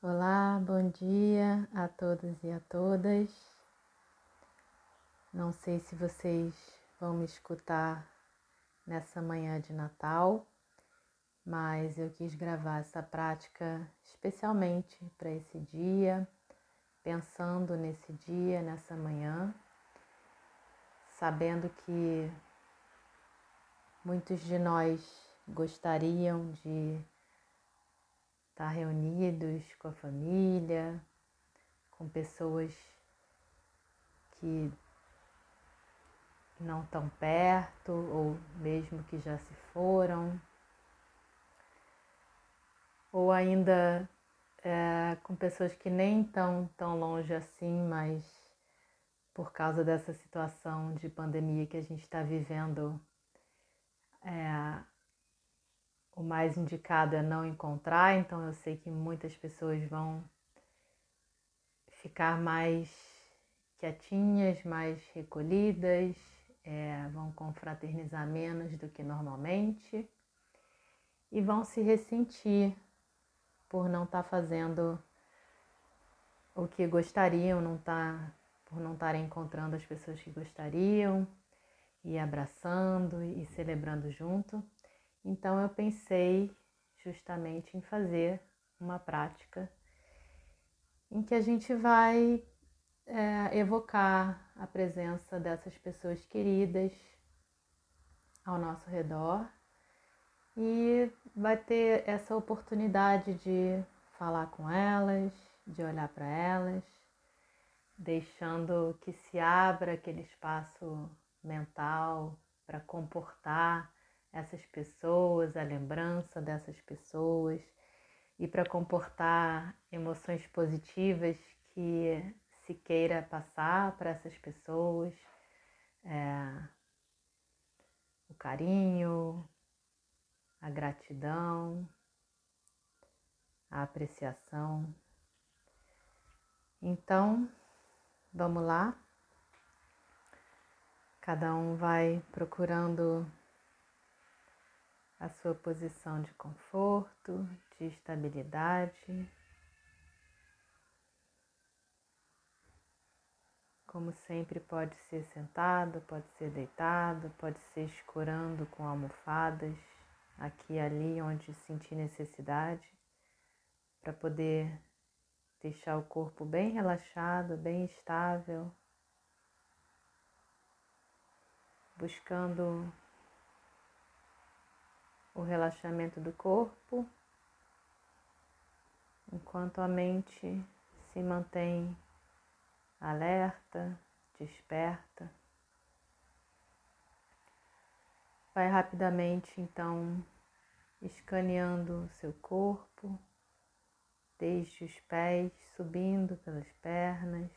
Olá, bom dia a todos e a todas. Não sei se vocês vão me escutar nessa manhã de Natal, mas eu quis gravar essa prática especialmente para esse dia, pensando nesse dia, nessa manhã, sabendo que muitos de nós gostariam de estar reunidos com a família, com pessoas que não estão perto ou mesmo que já se foram, ou ainda é, com pessoas que nem estão tão longe assim, mas por causa dessa situação de pandemia que a gente está vivendo, é, o mais indicado é não encontrar, então eu sei que muitas pessoas vão ficar mais quietinhas, mais recolhidas, é, vão confraternizar menos do que normalmente e vão se ressentir por não estar tá fazendo o que gostariam, não tá, por não estarem encontrando as pessoas que gostariam e abraçando e celebrando junto. Então eu pensei justamente em fazer uma prática em que a gente vai é, evocar a presença dessas pessoas queridas ao nosso redor e vai ter essa oportunidade de falar com elas, de olhar para elas, deixando que se abra aquele espaço mental para comportar essas pessoas, a lembrança dessas pessoas e para comportar emoções positivas que se queira passar para essas pessoas, é, o carinho, a gratidão, a apreciação. Então, vamos lá. Cada um vai procurando a sua posição de conforto, de estabilidade. Como sempre, pode ser sentado, pode ser deitado, pode ser escorando com almofadas, aqui e ali onde sentir necessidade, para poder deixar o corpo bem relaxado, bem estável, buscando o relaxamento do corpo, enquanto a mente se mantém alerta, desperta. Vai rapidamente então escaneando seu corpo, desde os pés, subindo pelas pernas,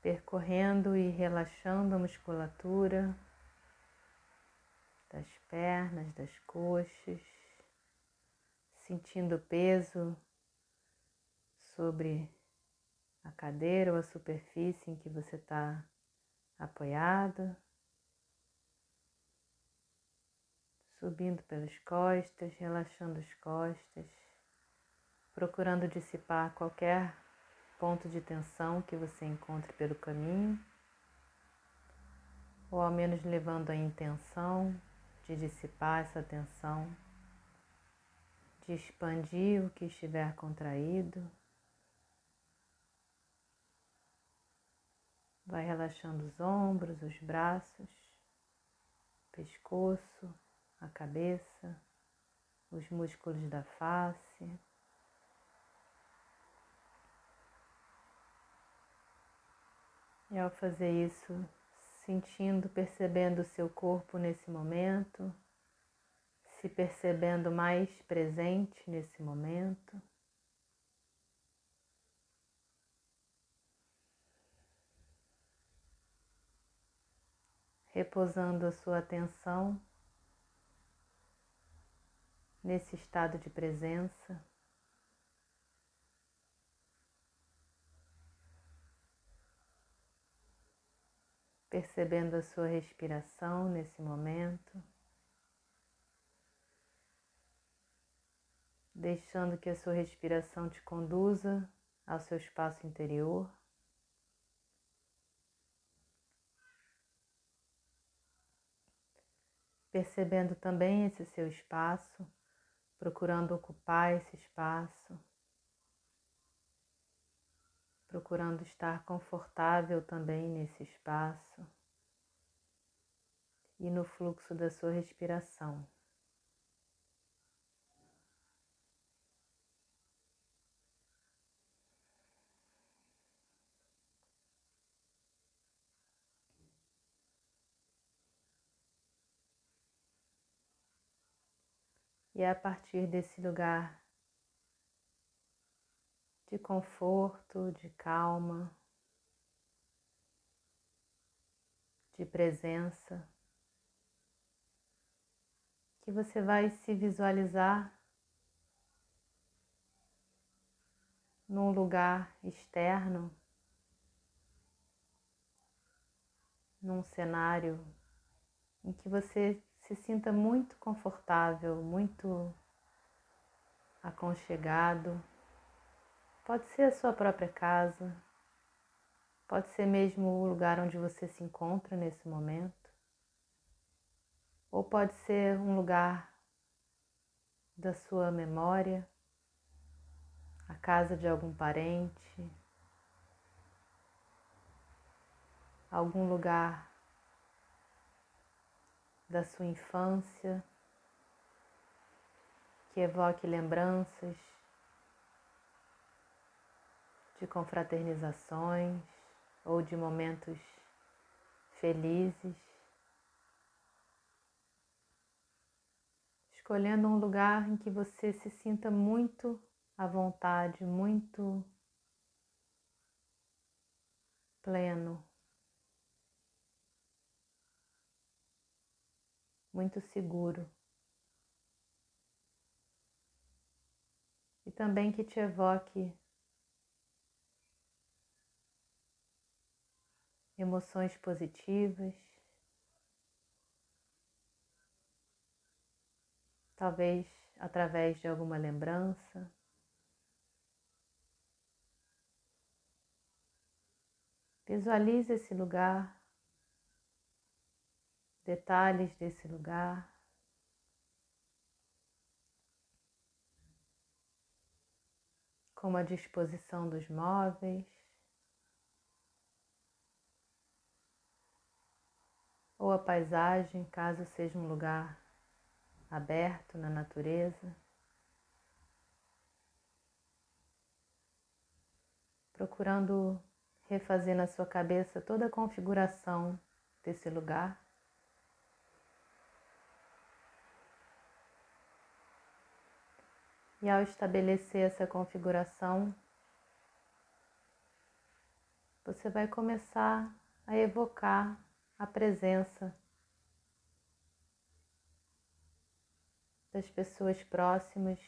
percorrendo e relaxando a musculatura das pernas, das coxas, sentindo o peso sobre a cadeira ou a superfície em que você está apoiado, subindo pelas costas, relaxando as costas, procurando dissipar qualquer ponto de tensão que você encontre pelo caminho, ou ao menos levando a intenção de dissipar essa tensão, de expandir o que estiver contraído. Vai relaxando os ombros, os braços, pescoço, a cabeça, os músculos da face. E ao fazer isso, sentindo, percebendo o seu corpo nesse momento, se percebendo mais presente nesse momento. Repousando a sua atenção nesse estado de presença. Percebendo a sua respiração nesse momento, deixando que a sua respiração te conduza ao seu espaço interior. Percebendo também esse seu espaço, procurando ocupar esse espaço, procurando estar confortável também nesse espaço e no fluxo da sua respiração. E a partir desse lugar de conforto, de calma, de presença, que você vai se visualizar num lugar externo, num cenário em que você se sinta muito confortável, muito aconchegado. Pode ser a sua própria casa, pode ser mesmo o lugar onde você se encontra nesse momento, ou pode ser um lugar da sua memória, a casa de algum parente, algum lugar da sua infância, que evoque lembranças de confraternizações ou de momentos felizes. Escolhendo um lugar em que você se sinta muito à vontade, muito pleno. muito seguro. E também que te evoque emoções positivas, talvez através de alguma lembrança. Visualize esse lugar detalhes desse lugar. Como a disposição dos móveis, ou a paisagem, caso seja um lugar aberto na natureza. Procurando refazer na sua cabeça toda a configuração desse lugar. E ao estabelecer essa configuração, você vai começar a evocar a presença das pessoas próximas.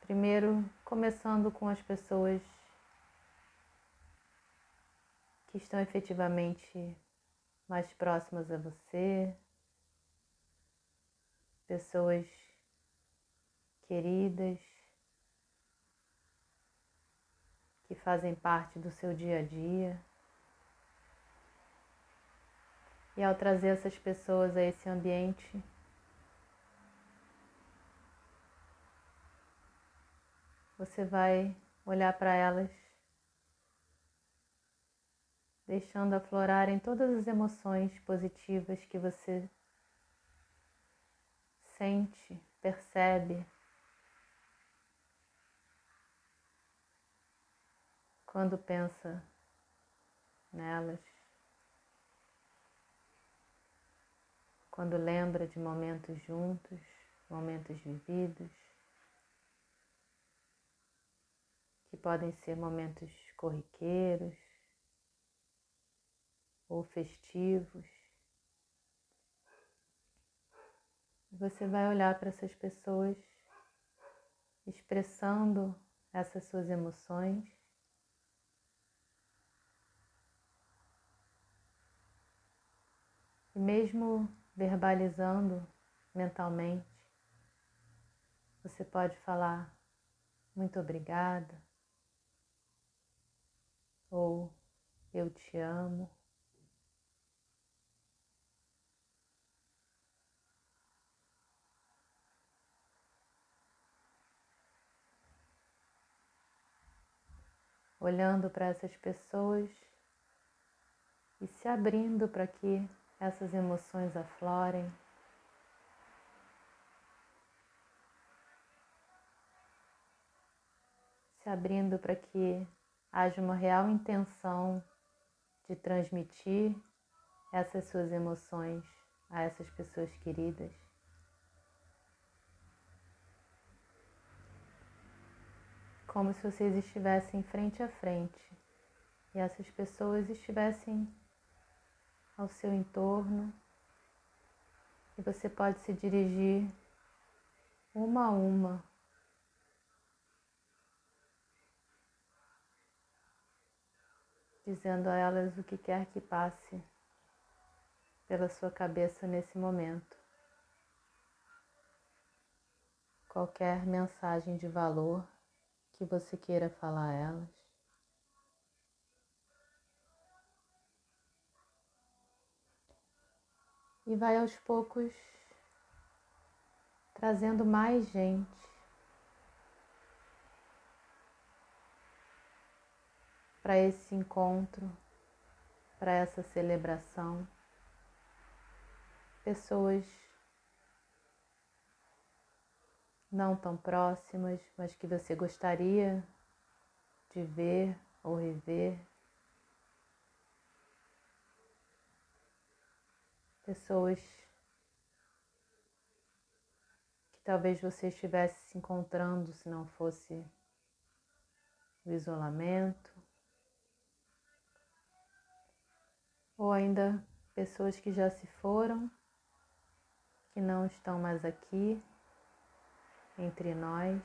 Primeiro, começando com as pessoas que estão efetivamente mais próximas a você, pessoas queridas que fazem parte do seu dia a dia. E ao trazer essas pessoas a esse ambiente, você vai olhar para elas, deixando aflorarem todas as emoções positivas que você sente, percebe. Quando pensa nelas, quando lembra de momentos juntos, momentos vividos, que podem ser momentos corriqueiros ou festivos. Você vai olhar para essas pessoas expressando essas suas emoções. E mesmo verbalizando mentalmente, você pode falar muito obrigada ou eu te amo. Olhando para essas pessoas e se abrindo para que essas emoções aflorem. Se abrindo para que haja uma real intenção de transmitir essas suas emoções a essas pessoas queridas. Como se vocês estivessem frente a frente e essas pessoas estivessem ao seu entorno e você pode se dirigir uma a uma dizendo a elas o que quer que passe pela sua cabeça nesse momento. Qualquer mensagem de valor que você queira falar a elas. E vai aos poucos trazendo mais gente para esse encontro, para essa celebração. Pessoas não tão próximas, mas que você gostaria de ver ou rever. Pessoas que talvez você estivesse se encontrando se não fosse o isolamento. ou ainda pessoas que já se foram, que não estão mais aqui entre nós,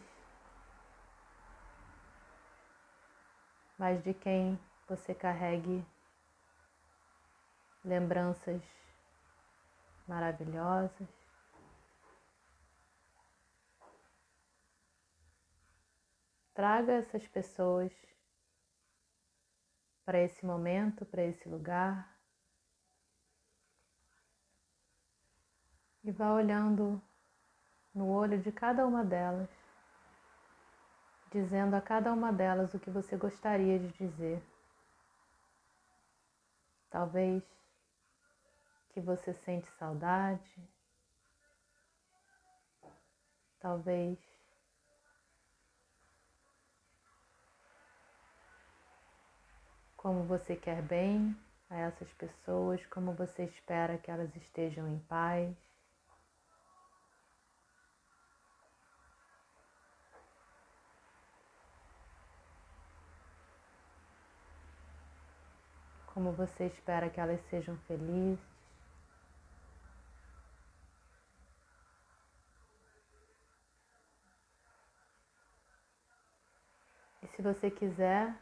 mas de quem você carregue lembranças maravilhosas. Traga essas pessoas para esse momento, para esse lugar. e vá olhando no olho de cada uma delas, dizendo a cada uma delas o que você gostaria de dizer. Talvez que você sente saudade, talvez como você quer bem a essas pessoas, como você espera que elas estejam em paz. como você espera que elas sejam felizes. Se você quiser,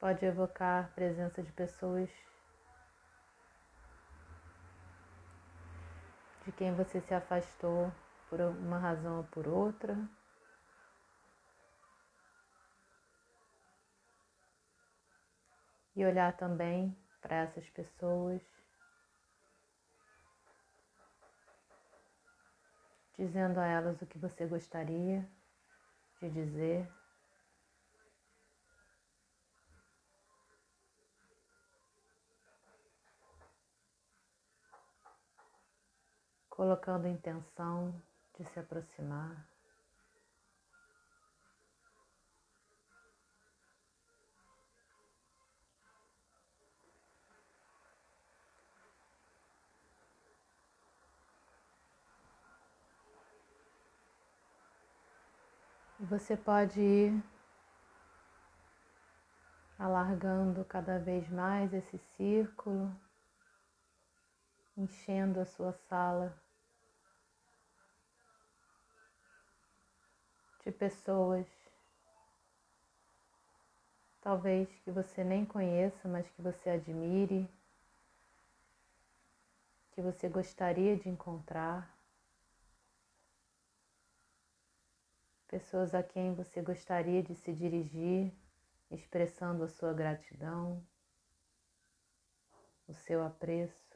pode evocar a presença de pessoas de quem você se afastou por uma razão ou por outra. e olhar também para essas pessoas, dizendo a elas o que você gostaria de dizer. Colocando intenção de se aproximar. Você pode ir alargando cada vez mais esse círculo, enchendo a sua sala de pessoas, talvez que você nem conheça, mas que você admire que você gostaria de encontrar, pessoas a quem você gostaria de se dirigir, expressando a sua gratidão, o seu apreço.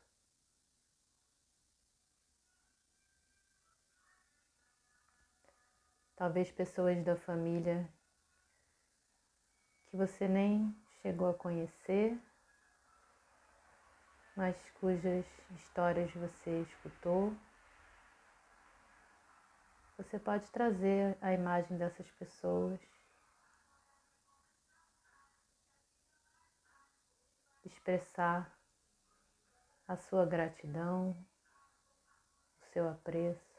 Talvez pessoas da família que você nem chegou a conhecer, mas cujas histórias você escutou. Você pode trazer a imagem dessas pessoas, expressar a sua gratidão, o seu apreço.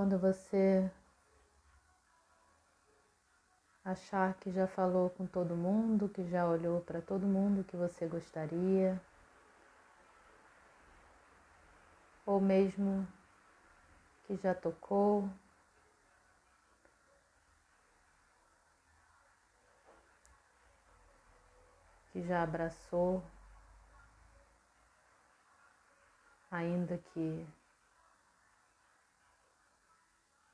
Quando você achar que já falou com todo mundo, que já olhou para todo mundo que você gostaria, ou mesmo que já tocou, que já abraçou, ainda que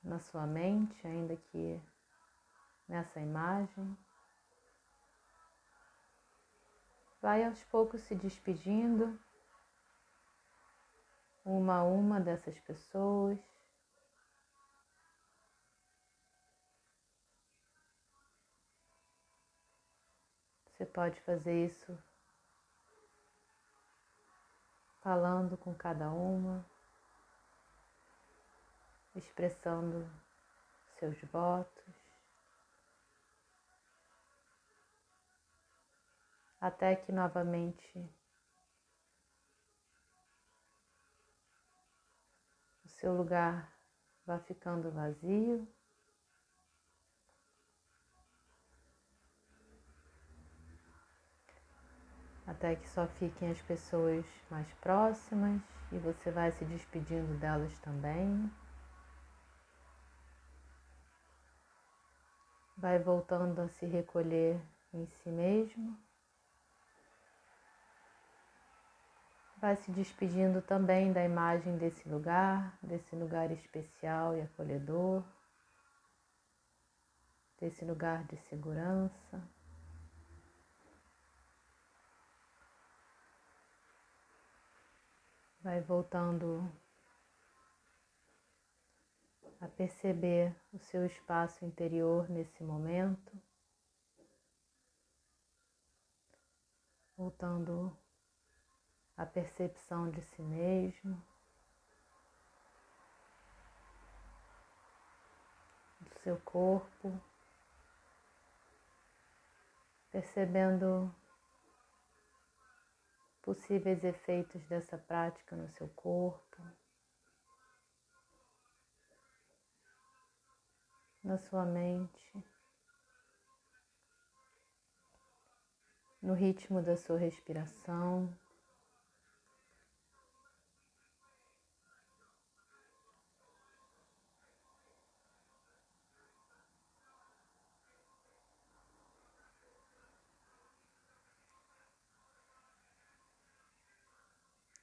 na sua mente, ainda que nessa imagem. Vai aos poucos se despedindo, uma a uma dessas pessoas. Você pode fazer isso falando com cada uma expressando seus votos, até que novamente o seu lugar vá ficando vazio. Até que só fiquem as pessoas mais próximas e você vai se despedindo delas também. Vai voltando a se recolher em si mesmo. Vai se despedindo também da imagem desse lugar, desse lugar especial e acolhedor, desse lugar de segurança. Vai voltando a perceber o seu espaço interior nesse momento, voltando à percepção de si mesmo, do seu corpo, percebendo possíveis efeitos dessa prática no seu corpo. Na sua mente, no ritmo da sua respiração.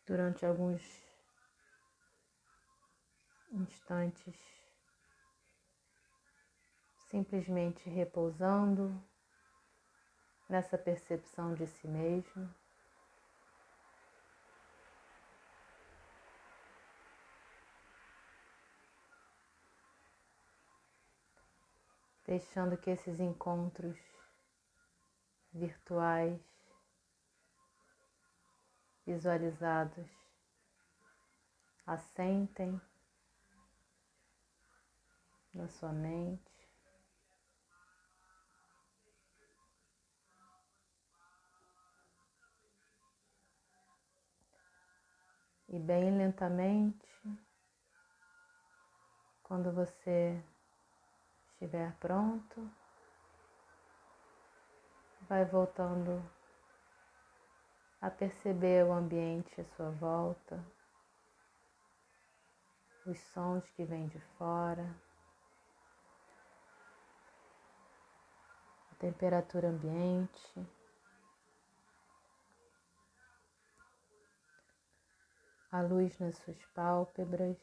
Durante alguns instantes simplesmente repousando nessa percepção de si mesmo. Deixando que esses encontros virtuais, visualizados, assentem na sua mente. E bem lentamente, quando você estiver pronto, vai voltando a perceber o ambiente à sua volta, os sons que vêm de fora, a temperatura ambiente. A luz nas suas pálpebras.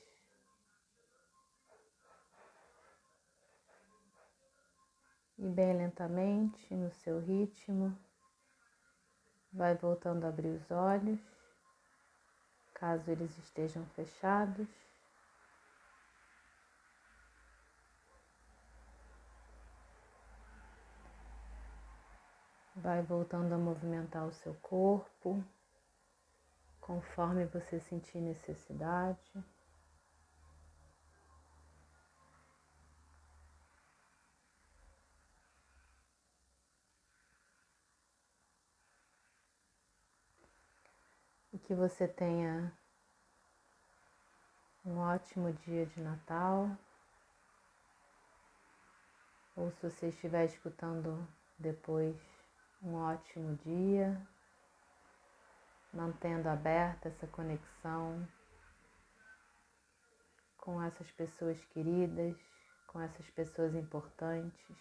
E bem lentamente, no seu ritmo, Vai voltando a abrir os olhos, caso eles estejam fechados. Vai voltando a movimentar o seu corpo, conforme você sentir necessidade. que você tenha um ótimo dia de Natal. Ou se você estiver escutando depois, um ótimo dia, mantendo aberta essa conexão com essas pessoas queridas, com essas pessoas importantes,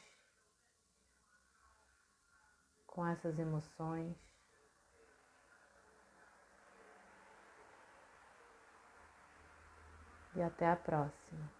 com essas emoções. e até a próxima.